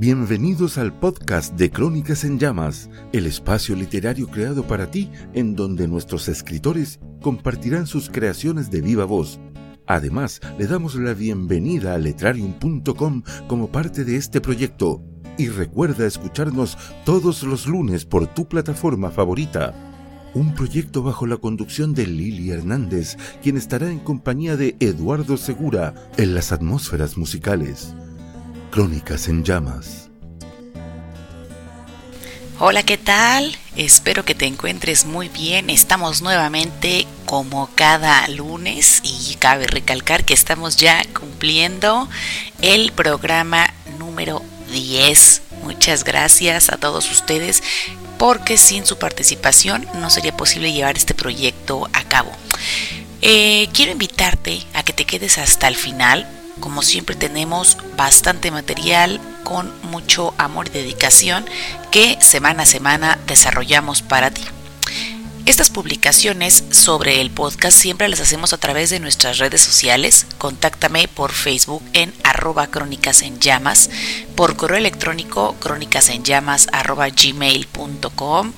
Bienvenidos al podcast de Crónicas en Llamas, el espacio literario creado para ti en donde nuestros escritores compartirán sus creaciones de viva voz. Además, le damos la bienvenida a letrarium.com como parte de este proyecto y recuerda escucharnos todos los lunes por tu plataforma favorita. Un proyecto bajo la conducción de Lili Hernández, quien estará en compañía de Eduardo Segura en las atmósferas musicales. Crónicas en llamas. Hola, ¿qué tal? Espero que te encuentres muy bien. Estamos nuevamente como cada lunes y cabe recalcar que estamos ya cumpliendo el programa número 10. Muchas gracias a todos ustedes porque sin su participación no sería posible llevar este proyecto a cabo. Eh, quiero invitarte a que te quedes hasta el final como siempre tenemos bastante material con mucho amor y dedicación que semana a semana desarrollamos para ti. Estas publicaciones sobre el podcast siempre las hacemos a través de nuestras redes sociales. Contáctame por Facebook en arroba crónicas en llamas, por correo electrónico crónicas en llamas arroba gmail.com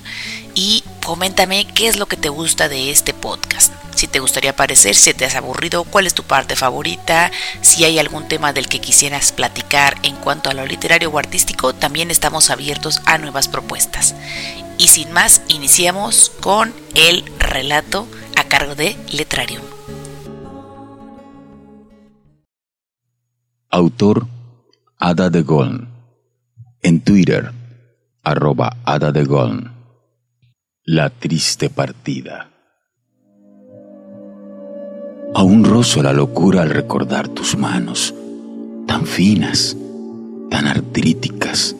y coméntame qué es lo que te gusta de este podcast si te gustaría aparecer, si te has aburrido, cuál es tu parte favorita, si hay algún tema del que quisieras platicar en cuanto a lo literario o artístico, también estamos abiertos a nuevas propuestas. Y sin más, iniciamos con el relato a cargo de Letrarium. Autor Ada de Goln. En Twitter, arroba Ada de Goln. La triste partida. Aún rozo la locura al recordar tus manos, tan finas, tan artríticas,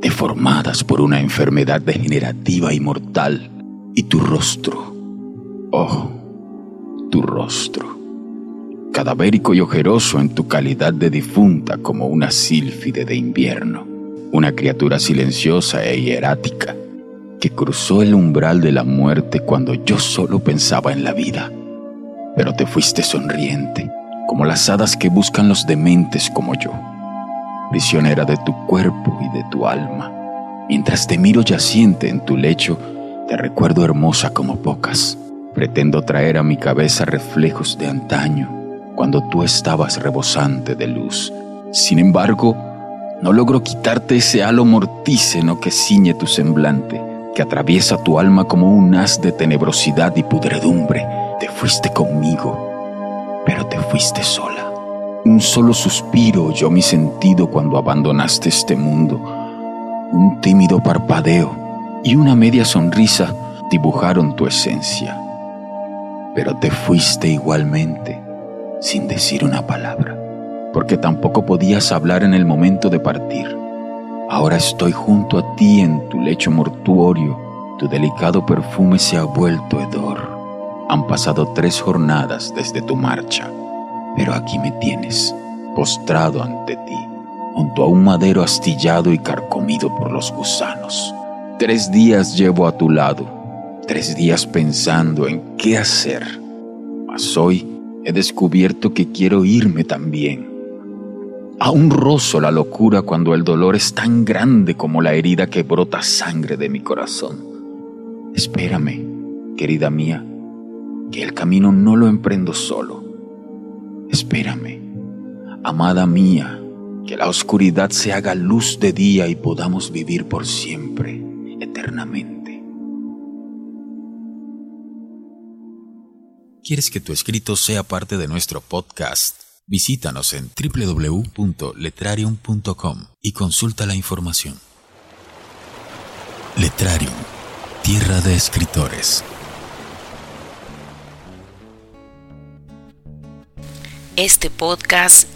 deformadas por una enfermedad degenerativa y mortal, y tu rostro, oh, tu rostro, cadavérico y ojeroso en tu calidad de difunta como una sílfide de invierno, una criatura silenciosa e hierática cruzó el umbral de la muerte cuando yo solo pensaba en la vida pero te fuiste sonriente, como las hadas que buscan los dementes como yo, prisionera de tu cuerpo y de tu alma. Mientras te miro yaciente en tu lecho, te recuerdo hermosa como pocas. Pretendo traer a mi cabeza reflejos de antaño, cuando tú estabas rebosante de luz. Sin embargo, no logro quitarte ese halo mortíceno que ciñe tu semblante, que atraviesa tu alma como un haz de tenebrosidad y pudredumbre te fuiste conmigo, pero te fuiste sola. Un solo suspiro oyó mi sentido cuando abandonaste este mundo. Un tímido parpadeo y una media sonrisa dibujaron tu esencia. Pero te fuiste igualmente, sin decir una palabra, porque tampoco podías hablar en el momento de partir. Ahora estoy junto a ti en tu lecho mortuorio, tu delicado perfume se ha vuelto hedor. Han pasado tres jornadas desde tu marcha, pero aquí me tienes, postrado ante ti, junto a un madero astillado y carcomido por los gusanos. Tres días llevo a tu lado, tres días pensando en qué hacer, mas hoy he descubierto que quiero irme también. Aún rozo la locura cuando el dolor es tan grande como la herida que brota sangre de mi corazón. Espérame, querida mía, que el camino no lo emprendo solo. Espérame, amada mía, que la oscuridad se haga luz de día y podamos vivir por siempre, eternamente. ¿Quieres que tu escrito sea parte de nuestro podcast? Visítanos en www.letrarium.com y consulta la información. Letrarium, tierra de escritores. este podcast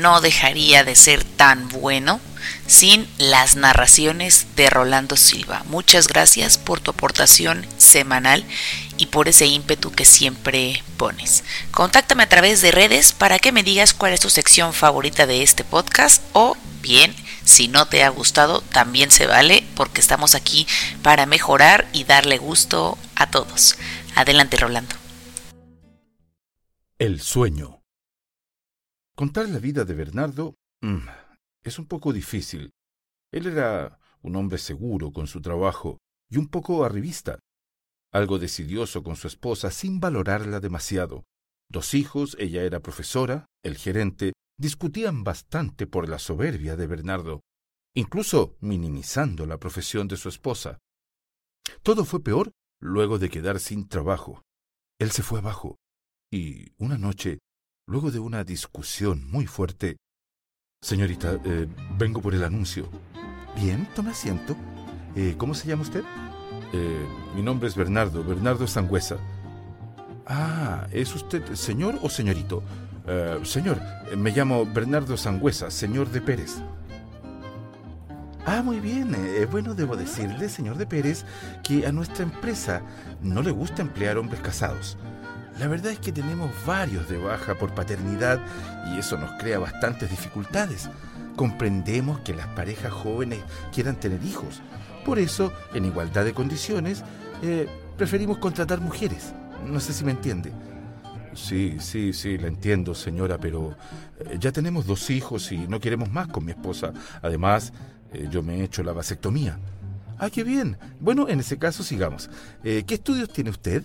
no dejaría de ser tan bueno sin las narraciones de Rolando Silva. Muchas gracias por tu aportación semanal y por ese ímpetu que siempre pones. Contáctame a través de redes para que me digas cuál es tu sección favorita de este podcast o bien, si no te ha gustado, también se vale porque estamos aquí para mejorar y darle gusto a todos. Adelante, Rolando. El sueño. Contar la vida de Bernardo mm, es un poco difícil, Él era un hombre seguro con su trabajo y un poco arribista, algo decidioso con su esposa sin valorarla demasiado. Dos hijos, ella era profesora, el gerente, discutían bastante por la soberbia de Bernardo, incluso minimizando la profesión de su esposa. Todo fue peor luego de quedar sin trabajo. Él se fue abajo y una noche, luego de una discusión muy fuerte, Señorita, eh, vengo por el anuncio. Bien, tome asiento. Eh, ¿Cómo se llama usted? Eh, mi nombre es Bernardo, Bernardo Sangüesa. Ah, ¿es usted señor o señorito? señor, me llamo Bernardo Sangüesa, señor de Pérez. Ah, muy bien. bueno, debo decirle, señor de Pérez, que a nuestra empresa no le gusta emplear hombres casados. La verdad es que tenemos varios de baja por paternidad y eso nos crea bastantes dificultades. Comprendemos que las parejas jóvenes quieran tener hijos. Por eso, en igualdad de condiciones, eh, preferimos contratar mujeres. No sé si me entiende. Sí, sí, sí, la entiendo, señora, pero eh, ya tenemos dos hijos y no queremos más con mi esposa. Además, eh, yo me he hecho la vasectomía. Ah, qué bien. Bueno, en ese caso sigamos. ¿Qué estudios tiene usted?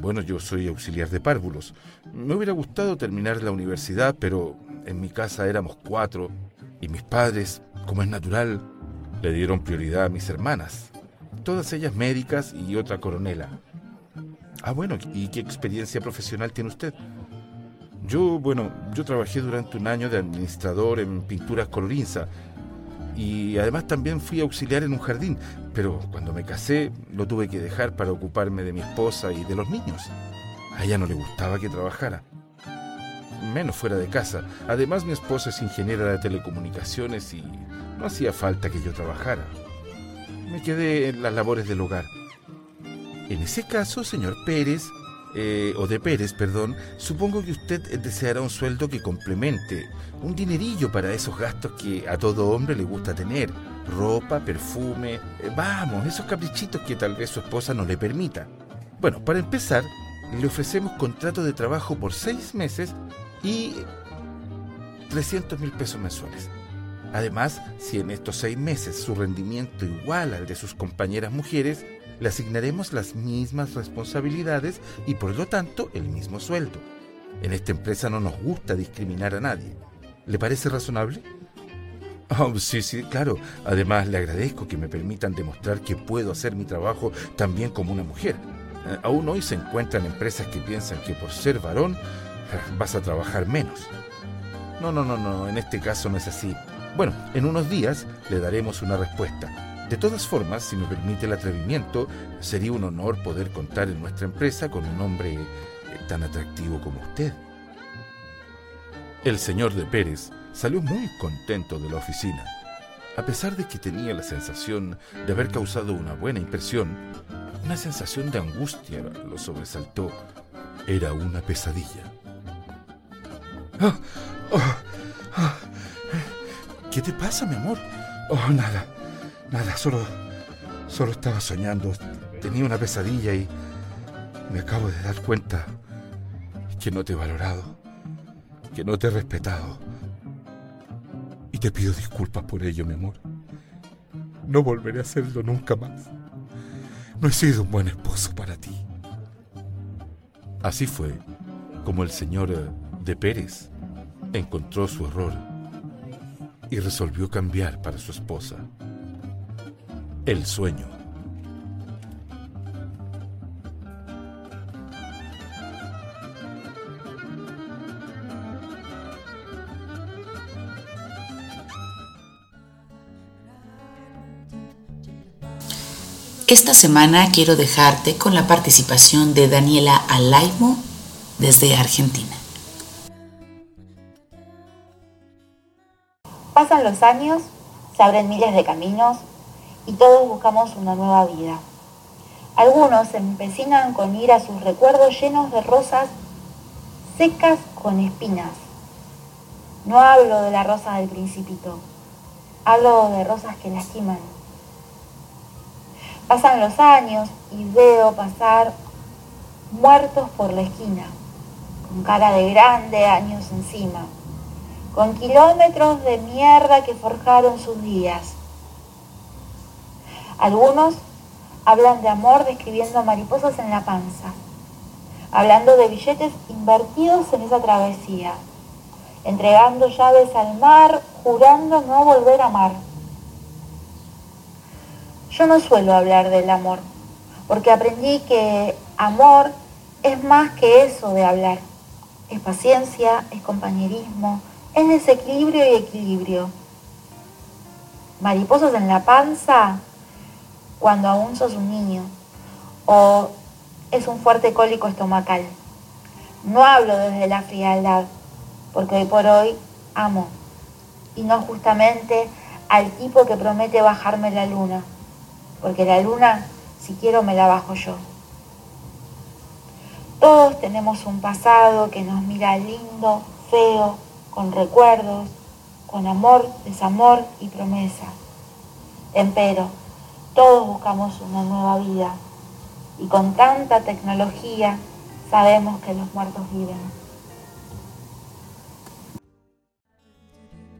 Bueno, yo soy auxiliar de párvulos. Me hubiera gustado terminar la universidad, pero en mi casa éramos cuatro y mis padres, como es natural, le dieron prioridad a mis hermanas, todas ellas médicas y otra coronela. Ah, bueno, ¿y qué experiencia profesional tiene usted? Yo, bueno, yo trabajé durante un año de administrador en pinturas colorinza y además también fui auxiliar en un jardín, pero cuando me casé lo tuve que dejar para ocuparme de mi esposa y de los niños. A ella no le gustaba que trabajara, menos fuera de casa. Además mi esposa es ingeniera de telecomunicaciones y no hacía falta que yo trabajara. Me quedé en las labores del hogar. En ese caso, señor Pérez, eh, o de Pérez, perdón, supongo que usted deseará un sueldo que complemente, un dinerillo para esos gastos que a todo hombre le gusta tener, ropa, perfume, eh, vamos, esos caprichitos que tal vez su esposa no le permita. Bueno, para empezar, le ofrecemos contrato de trabajo por seis meses y 300 mil pesos mensuales. Además, si en estos seis meses su rendimiento igual al de sus compañeras mujeres, le asignaremos las mismas responsabilidades y por lo tanto el mismo sueldo. En esta empresa no nos gusta discriminar a nadie. ¿Le parece razonable? Oh, sí, sí, claro. Además, le agradezco que me permitan demostrar que puedo hacer mi trabajo también como una mujer. Eh, aún hoy se encuentran empresas que piensan que por ser varón eh, vas a trabajar menos. No, no, no, no, en este caso no es así. Bueno, en unos días le daremos una respuesta. De todas formas, si me permite el atrevimiento, sería un honor poder contar en nuestra empresa con un hombre eh, tan atractivo como usted. El señor de Pérez salió muy contento de la oficina. A pesar de que tenía la sensación de haber causado una buena impresión, una sensación de angustia lo sobresaltó. Era una pesadilla. Ah, ah, ah. ¿Qué te pasa, mi amor? Oh, nada. Nada, solo. Solo estaba soñando. Tenía una pesadilla y. Me acabo de dar cuenta que no te he valorado, que no te he respetado. Y te pido disculpas por ello, mi amor. No volveré a hacerlo nunca más. No he sido un buen esposo para ti. Así fue como el señor eh, de Pérez encontró su error y resolvió cambiar para su esposa. El sueño. Esta semana quiero dejarte con la participación de Daniela Alaimo desde Argentina. Pasan los años, se abren miles de caminos y todos buscamos una nueva vida. Algunos se empecinan con ir a sus recuerdos llenos de rosas secas con espinas. No hablo de la rosa del principito, hablo de rosas que lastiman. Pasan los años y veo pasar muertos por la esquina, con cara de grande años encima, con kilómetros de mierda que forjaron sus días. Algunos hablan de amor describiendo mariposas en la panza, hablando de billetes invertidos en esa travesía, entregando llaves al mar, jurando no volver a amar. Yo no suelo hablar del amor, porque aprendí que amor es más que eso de hablar. Es paciencia, es compañerismo, es desequilibrio y equilibrio. Mariposas en la panza cuando aún sos un niño o es un fuerte cólico estomacal. No hablo desde la frialdad, porque hoy por hoy amo, y no justamente al tipo que promete bajarme la luna, porque la luna, si quiero, me la bajo yo. Todos tenemos un pasado que nos mira lindo, feo, con recuerdos, con amor, desamor y promesa. Empero, todos buscamos una nueva vida y con tanta tecnología sabemos que los muertos viven.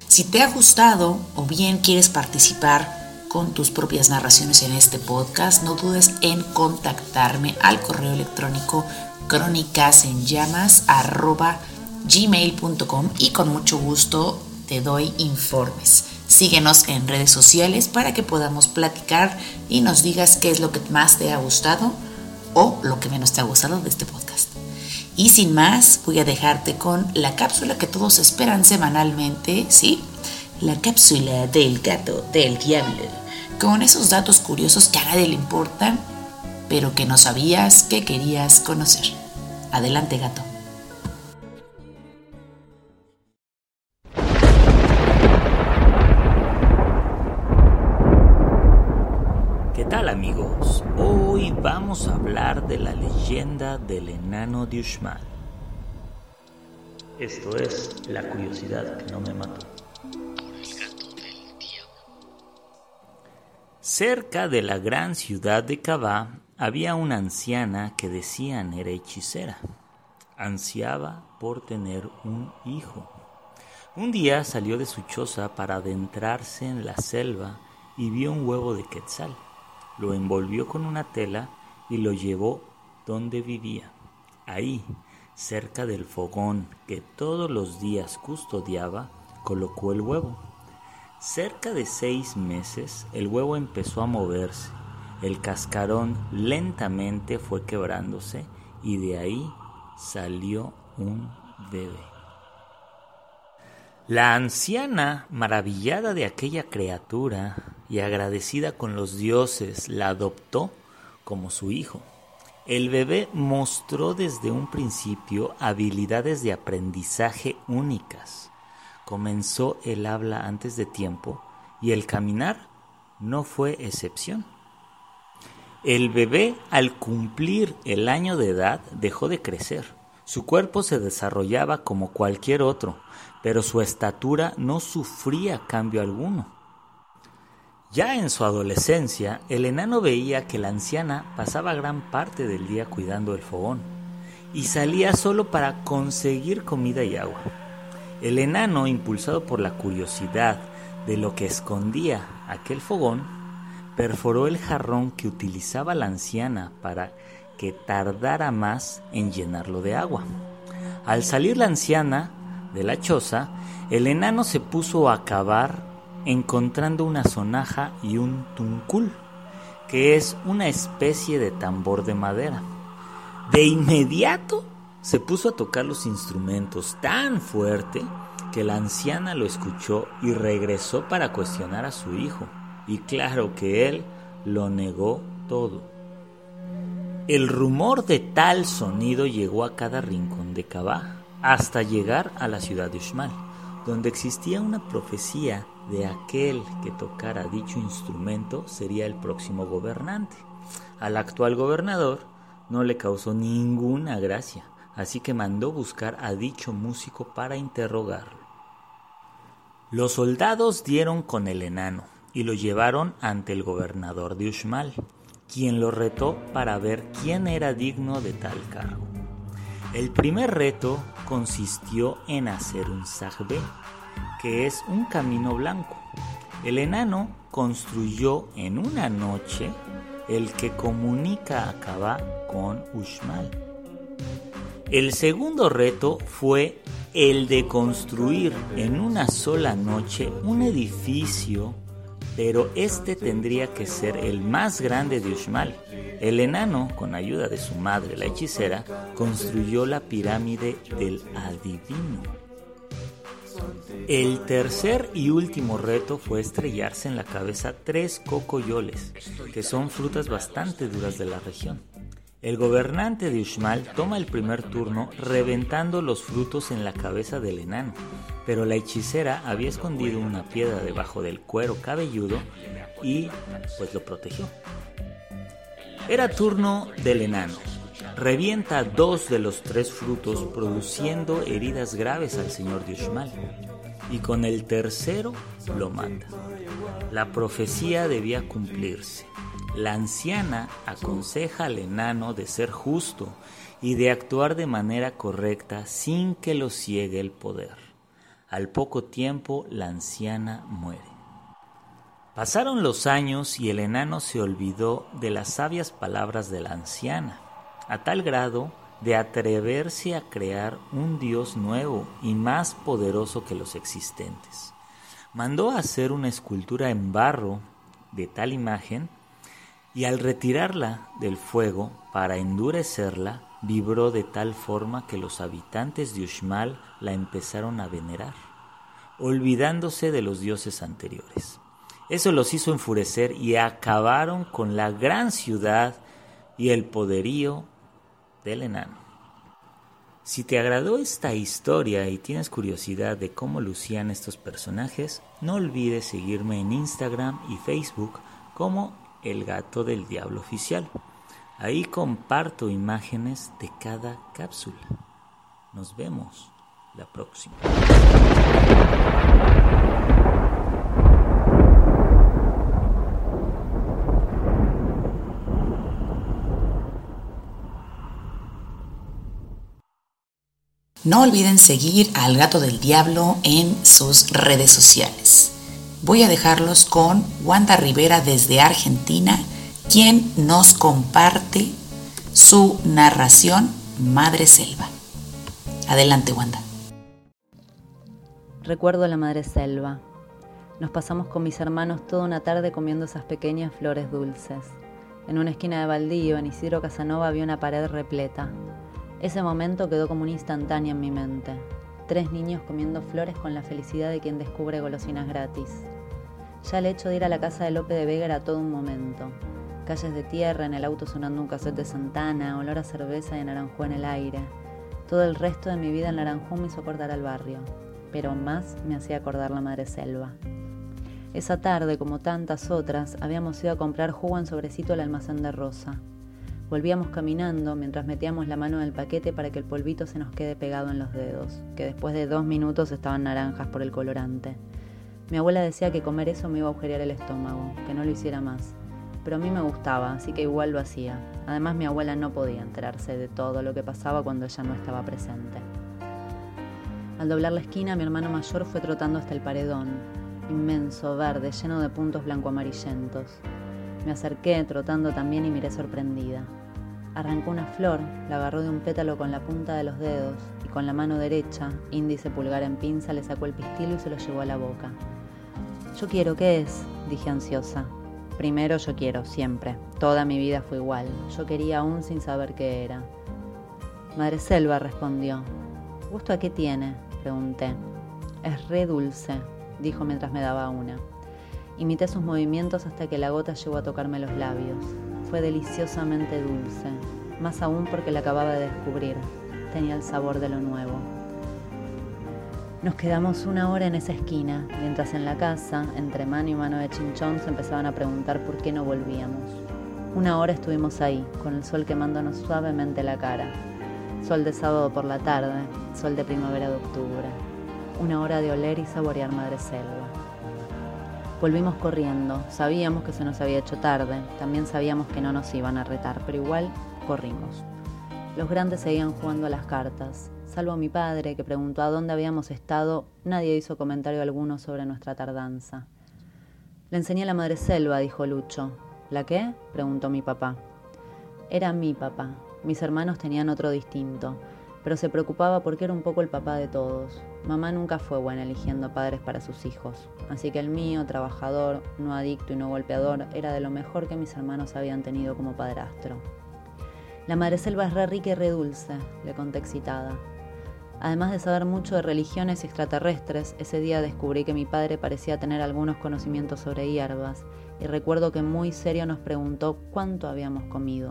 Si te ha gustado o bien quieres participar con tus propias narraciones en este podcast, no dudes en contactarme al correo electrónico crónicasenllamas.gmail.com y con mucho gusto te doy informes. Síguenos en redes sociales para que podamos platicar y nos digas qué es lo que más te ha gustado o lo que menos te ha gustado de este podcast. Y sin más, voy a dejarte con la cápsula que todos esperan semanalmente, ¿sí? La cápsula del gato del diablo, con esos datos curiosos que a nadie le importan, pero que no sabías que querías conocer. Adelante, gato. Vamos a hablar de la leyenda del enano de Uxmal. Esto es la curiosidad que no me mató. Cerca de la gran ciudad de Cabá había una anciana que decían era hechicera. Ansiaba por tener un hijo. Un día salió de su choza para adentrarse en la selva y vio un huevo de quetzal lo envolvió con una tela y lo llevó donde vivía. Ahí, cerca del fogón que todos los días custodiaba, colocó el huevo. Cerca de seis meses el huevo empezó a moverse, el cascarón lentamente fue quebrándose y de ahí salió un bebé. La anciana, maravillada de aquella criatura y agradecida con los dioses, la adoptó como su hijo. El bebé mostró desde un principio habilidades de aprendizaje únicas. Comenzó el habla antes de tiempo y el caminar no fue excepción. El bebé al cumplir el año de edad dejó de crecer. Su cuerpo se desarrollaba como cualquier otro, pero su estatura no sufría cambio alguno. Ya en su adolescencia, el enano veía que la anciana pasaba gran parte del día cuidando el fogón y salía solo para conseguir comida y agua. El enano, impulsado por la curiosidad de lo que escondía aquel fogón, perforó el jarrón que utilizaba la anciana para que tardara más en llenarlo de agua. Al salir la anciana, de la choza, el enano se puso a cavar encontrando una sonaja y un tuncul, que es una especie de tambor de madera. De inmediato se puso a tocar los instrumentos tan fuerte que la anciana lo escuchó y regresó para cuestionar a su hijo. Y claro que él lo negó todo. El rumor de tal sonido llegó a cada rincón de Cabá hasta llegar a la ciudad de Uxmal, donde existía una profecía de aquel que tocara dicho instrumento sería el próximo gobernante. Al actual gobernador no le causó ninguna gracia, así que mandó buscar a dicho músico para interrogarlo. Los soldados dieron con el enano y lo llevaron ante el gobernador de Uxmal, quien lo retó para ver quién era digno de tal cargo. El primer reto consistió en hacer un sajbe, que es un camino blanco. El enano construyó en una noche el que comunica a Kabá con Uxmal. El segundo reto fue el de construir en una sola noche un edificio, pero este tendría que ser el más grande de Uxmal. El enano, con ayuda de su madre, la hechicera, construyó la pirámide del adivino. El tercer y último reto fue estrellarse en la cabeza tres cocoyoles, que son frutas bastante duras de la región. El gobernante de Uxmal toma el primer turno reventando los frutos en la cabeza del enano, pero la hechicera había escondido una piedra debajo del cuero cabelludo y pues lo protegió. Era turno del enano. Revienta dos de los tres frutos produciendo heridas graves al señor de Uxmal y con el tercero lo mata. La profecía debía cumplirse. La anciana aconseja al enano de ser justo y de actuar de manera correcta sin que lo ciegue el poder. Al poco tiempo la anciana muere. Pasaron los años y el enano se olvidó de las sabias palabras de la anciana, a tal grado de atreverse a crear un Dios nuevo y más poderoso que los existentes. Mandó hacer una escultura en barro de tal imagen y al retirarla del fuego para endurecerla, vibró de tal forma que los habitantes de Uxmal la empezaron a venerar, olvidándose de los dioses anteriores. Eso los hizo enfurecer y acabaron con la gran ciudad y el poderío del enano. Si te agradó esta historia y tienes curiosidad de cómo lucían estos personajes, no olvides seguirme en Instagram y Facebook como el gato del diablo oficial. Ahí comparto imágenes de cada cápsula. Nos vemos la próxima. No olviden seguir al gato del diablo en sus redes sociales voy a dejarlos con Wanda Rivera desde Argentina, quien nos comparte su narración Madre Selva. Adelante, Wanda. Recuerdo la Madre Selva. Nos pasamos con mis hermanos toda una tarde comiendo esas pequeñas flores dulces. En una esquina de baldío, en Isidro Casanova, había una pared repleta. Ese momento quedó como un instantáneo en mi mente. Tres niños comiendo flores con la felicidad de quien descubre golosinas gratis. Ya el hecho de ir a la casa de Lope de Vega era todo un momento. Calles de tierra, en el auto sonando un cassette de Santana, olor a cerveza y naranjú en el aire. Todo el resto de mi vida en Naranjú me hizo acordar al barrio, pero más me hacía acordar la madre selva. Esa tarde, como tantas otras, habíamos ido a comprar jugo en sobrecito al almacén de Rosa. Volvíamos caminando mientras metíamos la mano en el paquete para que el polvito se nos quede pegado en los dedos, que después de dos minutos estaban naranjas por el colorante. Mi abuela decía que comer eso me iba a agujerear el estómago, que no lo hiciera más. Pero a mí me gustaba, así que igual lo hacía. Además mi abuela no podía enterarse de todo lo que pasaba cuando ella no estaba presente. Al doblar la esquina, mi hermano mayor fue trotando hasta el paredón, inmenso, verde, lleno de puntos blanco-amarillentos. Me acerqué, trotando también, y miré sorprendida. Arrancó una flor, la agarró de un pétalo con la punta de los dedos y con la mano derecha, índice pulgar en pinza, le sacó el pistilo y se lo llevó a la boca. Yo quiero, ¿qué es? dije ansiosa. Primero yo quiero, siempre. Toda mi vida fue igual. Yo quería aún sin saber qué era. Madre Selva respondió. ¿Gusto a qué tiene? pregunté. Es re dulce, dijo mientras me daba una. Imité sus movimientos hasta que la gota llegó a tocarme los labios. Fue deliciosamente dulce, más aún porque la acababa de descubrir. Tenía el sabor de lo nuevo. Nos quedamos una hora en esa esquina, mientras en la casa, entre mano y mano de chinchón, se empezaban a preguntar por qué no volvíamos. Una hora estuvimos ahí, con el sol quemándonos suavemente la cara. Sol de sábado por la tarde, sol de primavera de octubre. Una hora de oler y saborear madre selva. Volvimos corriendo, sabíamos que se nos había hecho tarde, también sabíamos que no nos iban a retar, pero igual corrimos. Los grandes seguían jugando a las cartas, Salvo mi padre, que preguntó a dónde habíamos estado, nadie hizo comentario alguno sobre nuestra tardanza. Le enseñé la madre selva, dijo Lucho. ¿La qué? preguntó mi papá. Era mi papá. Mis hermanos tenían otro distinto, pero se preocupaba porque era un poco el papá de todos. Mamá nunca fue buena eligiendo padres para sus hijos, así que el mío, trabajador, no adicto y no golpeador, era de lo mejor que mis hermanos habían tenido como padrastro. La madre selva es re rica y re dulce, le conté excitada. Además de saber mucho de religiones extraterrestres, ese día descubrí que mi padre parecía tener algunos conocimientos sobre hierbas, y recuerdo que muy serio nos preguntó cuánto habíamos comido.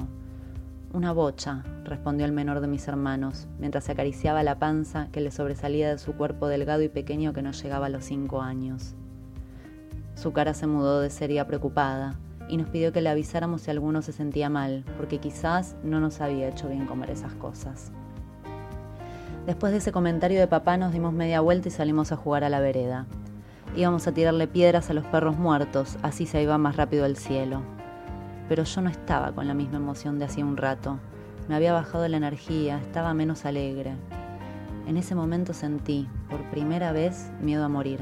Una bocha, respondió el menor de mis hermanos, mientras se acariciaba la panza que le sobresalía de su cuerpo delgado y pequeño que no llegaba a los cinco años. Su cara se mudó de seria preocupada y nos pidió que le avisáramos si alguno se sentía mal, porque quizás no nos había hecho bien comer esas cosas. Después de ese comentario de papá nos dimos media vuelta y salimos a jugar a la vereda. Íbamos a tirarle piedras a los perros muertos, así se iba más rápido el cielo pero yo no estaba con la misma emoción de hacía un rato. Me había bajado la energía, estaba menos alegre. En ese momento sentí, por primera vez, miedo a morir.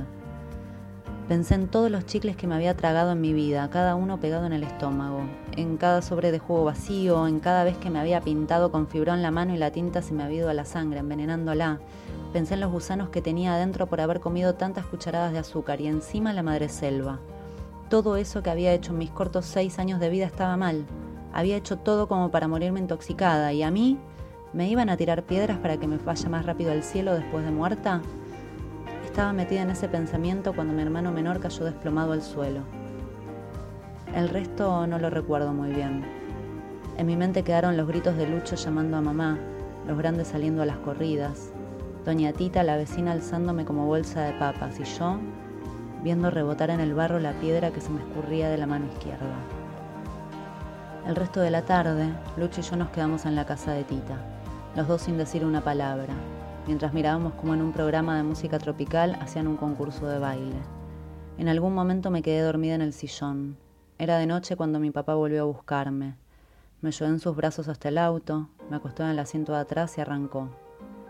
Pensé en todos los chicles que me había tragado en mi vida, cada uno pegado en el estómago, en cada sobre de jugo vacío, en cada vez que me había pintado con fibrón la mano y la tinta se me había ido a la sangre, envenenándola. Pensé en los gusanos que tenía adentro por haber comido tantas cucharadas de azúcar y encima la madre selva. Todo eso que había hecho en mis cortos seis años de vida estaba mal. Había hecho todo como para morirme intoxicada y a mí me iban a tirar piedras para que me vaya más rápido al cielo después de muerta. Estaba metida en ese pensamiento cuando mi hermano menor cayó desplomado al suelo. El resto no lo recuerdo muy bien. En mi mente quedaron los gritos de Lucho llamando a mamá, los grandes saliendo a las corridas, Doña Tita, la vecina, alzándome como bolsa de papas y yo viendo rebotar en el barro la piedra que se me escurría de la mano izquierda. El resto de la tarde, Lucho y yo nos quedamos en la casa de Tita, los dos sin decir una palabra, mientras mirábamos como en un programa de música tropical hacían un concurso de baile. En algún momento me quedé dormida en el sillón. Era de noche cuando mi papá volvió a buscarme. Me llevó en sus brazos hasta el auto, me acostó en el asiento de atrás y arrancó.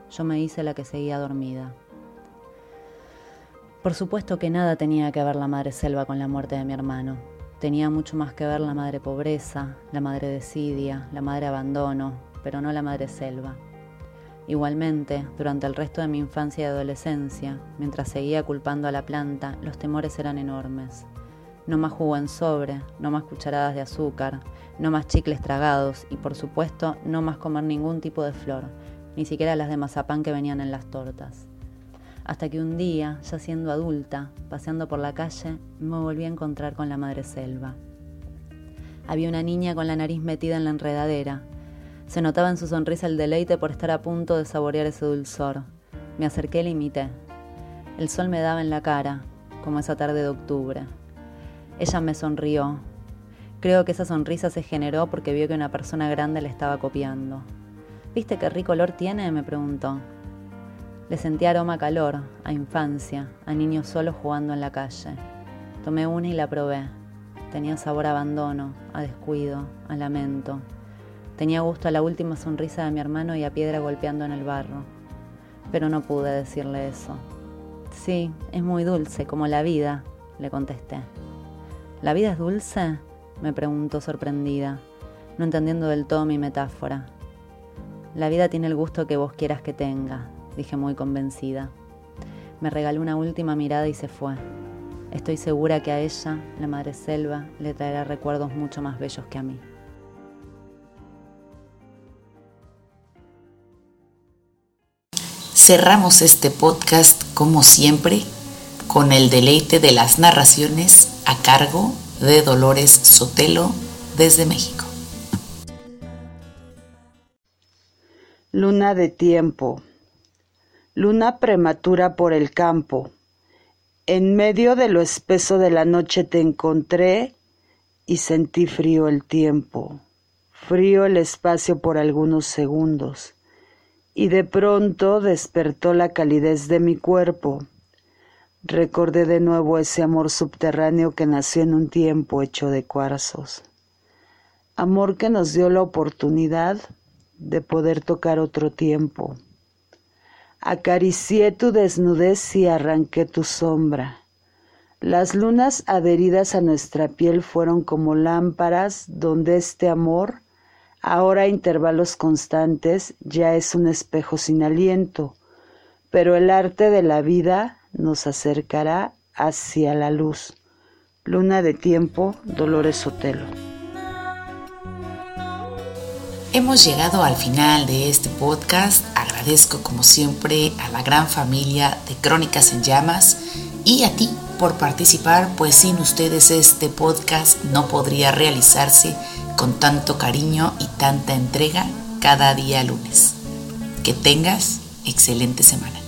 Yo me hice la que seguía dormida. Por supuesto que nada tenía que ver la madre selva con la muerte de mi hermano. Tenía mucho más que ver la madre pobreza, la madre desidia, la madre abandono, pero no la madre selva. Igualmente, durante el resto de mi infancia y adolescencia, mientras seguía culpando a la planta, los temores eran enormes. No más jugo en sobre, no más cucharadas de azúcar, no más chicles tragados y por supuesto no más comer ningún tipo de flor, ni siquiera las de mazapán que venían en las tortas hasta que un día, ya siendo adulta, paseando por la calle, me volví a encontrar con la madre selva. Había una niña con la nariz metida en la enredadera. Se notaba en su sonrisa el deleite por estar a punto de saborear ese dulzor. Me acerqué y la imité. El sol me daba en la cara, como esa tarde de octubre. Ella me sonrió. Creo que esa sonrisa se generó porque vio que una persona grande le estaba copiando. ¿Viste qué rico olor tiene? me preguntó. Le sentí aroma calor, a infancia, a niños solos jugando en la calle. Tomé una y la probé. Tenía sabor a abandono, a descuido, a lamento. Tenía gusto a la última sonrisa de mi hermano y a piedra golpeando en el barro. Pero no pude decirle eso. Sí, es muy dulce, como la vida, le contesté. ¿La vida es dulce? me preguntó sorprendida, no entendiendo del todo mi metáfora. La vida tiene el gusto que vos quieras que tenga, dije muy convencida. Me regaló una última mirada y se fue. Estoy segura que a ella, la madre selva, le traerá recuerdos mucho más bellos que a mí. Cerramos este podcast, como siempre, con el deleite de las narraciones a cargo de Dolores Sotelo desde México. Luna de tiempo luna prematura por el campo. En medio de lo espeso de la noche te encontré y sentí frío el tiempo, frío el espacio por algunos segundos, y de pronto despertó la calidez de mi cuerpo. Recordé de nuevo ese amor subterráneo que nació en un tiempo hecho de cuarzos. Amor que nos dio la oportunidad de poder tocar otro tiempo Acaricié tu desnudez y arranqué tu sombra. Las lunas adheridas a nuestra piel fueron como lámparas donde este amor, ahora a intervalos constantes, ya es un espejo sin aliento, pero el arte de la vida nos acercará hacia la luz. Luna de tiempo, Dolores Sotelo. Hemos llegado al final de este podcast. Agradezco como siempre a la gran familia de Crónicas en Llamas y a ti por participar, pues sin ustedes este podcast no podría realizarse con tanto cariño y tanta entrega cada día lunes. Que tengas excelente semana.